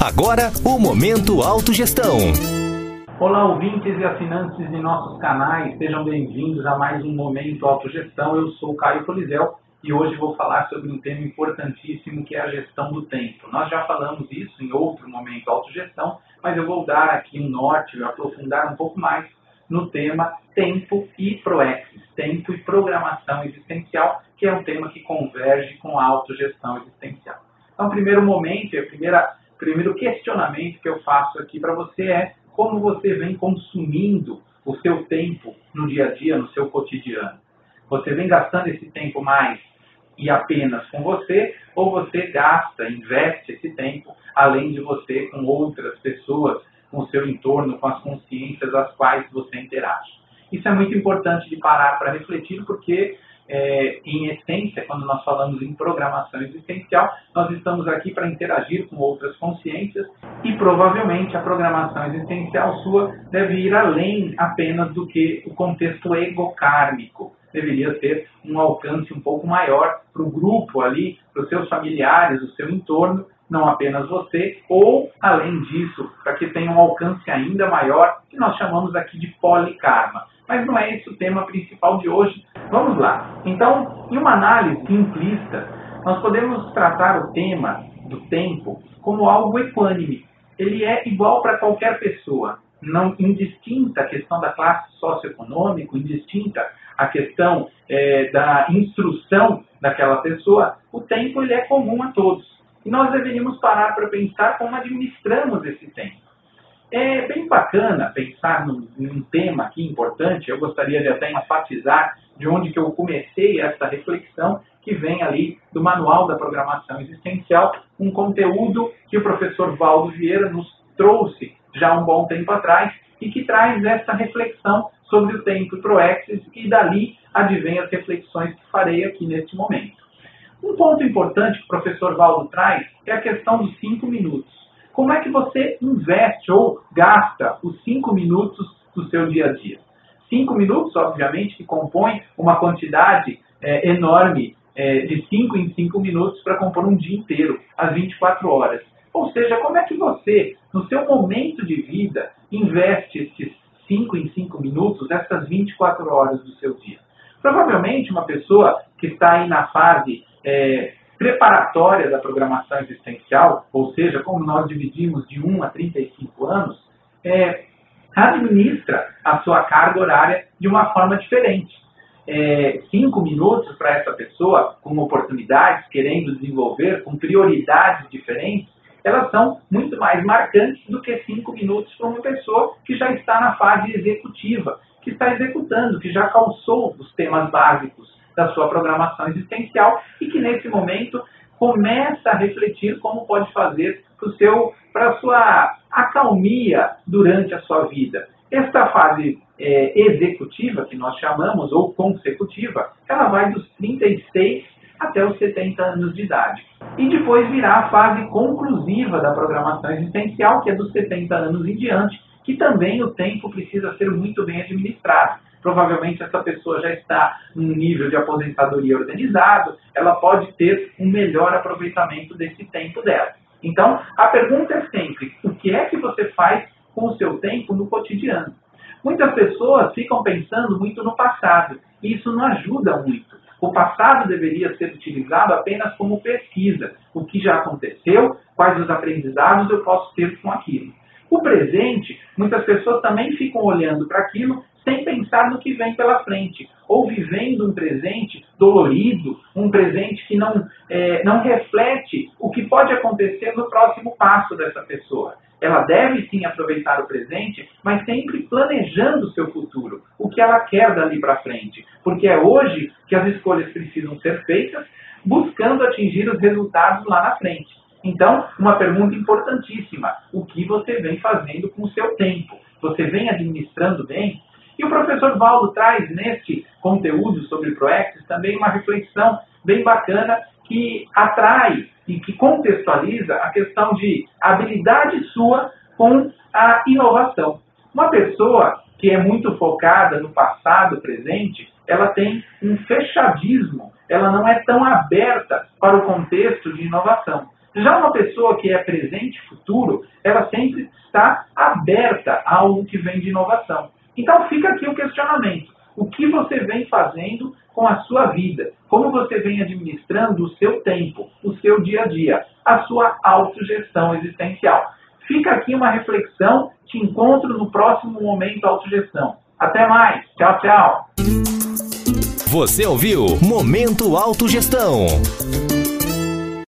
Agora, o Momento Autogestão. Olá, ouvintes e assinantes de nossos canais, sejam bem-vindos a mais um Momento Autogestão. Eu sou Caio Polizel e hoje vou falar sobre um tema importantíssimo que é a gestão do tempo. Nós já falamos isso em outro Momento Autogestão, mas eu vou dar aqui um norte e aprofundar um pouco mais no tema tempo e proexis, tempo e programação existencial, que é um tema que converge com a autogestão existencial. Então, primeiro momento, a primeira primeiro questionamento que eu faço aqui para você é como você vem consumindo o seu tempo no dia a dia, no seu cotidiano. Você vem gastando esse tempo mais e apenas com você, ou você gasta, investe esse tempo, além de você, com outras pessoas, com o seu entorno, com as consciências às quais você interage. Isso é muito importante de parar para refletir, porque é, em essência, quando nós falamos em programação existencial, nós estamos aqui para interagir com outras consciências e provavelmente a programação existencial sua deve ir além apenas do que o contexto egocármico. Deveria ter um alcance um pouco maior para o grupo ali, para os seus familiares, o seu entorno, não apenas você, ou, além disso, para que tenha um alcance ainda maior, que nós chamamos aqui de polikarma. Mas não é esse o tema principal de hoje. Vamos lá. Então, em uma análise simplista, nós podemos tratar o tema do tempo como algo equânime. Ele é igual para qualquer pessoa, não indistinta a questão da classe socioeconômica, indistinta a questão é, da instrução daquela pessoa, o tempo ele é comum a todos. E nós deveríamos parar para pensar como administramos esse tempo. É bem bacana pensar num, num, tema aqui importante, eu gostaria de até enfatizar de onde que eu comecei essa reflexão, que vem ali do Manual da Programação Existencial, um conteúdo que o professor Valdo Vieira nos trouxe já há um bom tempo atrás e que traz essa reflexão sobre o tempo ProExis e dali advém as reflexões que farei aqui neste momento. Um ponto importante que o professor Valdo traz é a questão dos cinco minutos. Como é que você investe ou gasta os cinco minutos do seu dia a dia? Cinco minutos, obviamente, que compõem uma quantidade é, enorme é, de cinco em cinco minutos para compor um dia inteiro, às 24 horas. Ou seja, como é que você, no seu momento de vida, investe esses cinco em cinco minutos, essas 24 horas do seu dia? Provavelmente uma pessoa que está aí na fase é, preparatória da programação existencial, ou seja, como nós dividimos de 1 a 35 anos, é, administra a sua carga horária de uma forma diferente. É, cinco minutos para essa pessoa, com oportunidades, querendo desenvolver, com prioridades diferentes, elas são muito mais marcantes do que cinco minutos para uma pessoa que já está na fase executiva, que está executando, que já calçou os temas básicos da sua programação existencial e que nesse momento começa a refletir como pode fazer para a sua acalmia durante a sua vida. Esta fase é, executiva, que nós chamamos, ou consecutiva, ela vai dos 36 até os 70 anos de idade. E depois virá a fase conclusiva da programação existencial, que é dos 70 anos em diante, que também o tempo precisa ser muito bem administrado provavelmente essa pessoa já está num nível de aposentadoria organizado, ela pode ter um melhor aproveitamento desse tempo dela. Então, a pergunta é sempre: que é que você faz com o seu tempo no cotidiano? Muitas pessoas ficam pensando muito no passado, e isso não ajuda muito. O passado deveria ser utilizado apenas como pesquisa. O que já aconteceu, quais os aprendizados eu posso ter com aquilo. O presente, muitas pessoas também ficam olhando para aquilo sem pensar no que vem pela frente, ou vivendo um presente dolorido, um presente que não, é, não reflete o que pode acontecer no próximo passo dessa pessoa. Ela deve sim aproveitar o presente, mas sempre planejando o seu futuro, o que ela quer dali para frente, porque é hoje que as escolhas precisam ser feitas, buscando atingir os resultados lá na frente. Então, uma pergunta importantíssima: o que você vem fazendo com o seu tempo? Você vem administrando bem? E o professor Valdo traz neste conteúdo sobre ProExis também uma reflexão bem bacana que atrai e que contextualiza a questão de habilidade sua com a inovação. Uma pessoa que é muito focada no passado presente, ela tem um fechadismo, ela não é tão aberta para o contexto de inovação. Já uma pessoa que é presente futuro, ela sempre está aberta a algo que vem de inovação. Então fica aqui o questionamento. O que você vem fazendo com a sua vida? Como você vem administrando o seu tempo, o seu dia a dia, a sua autogestão existencial? Fica aqui uma reflexão. Te encontro no próximo Momento Autogestão. Até mais. Tchau, tchau. Você ouviu Momento Autogestão.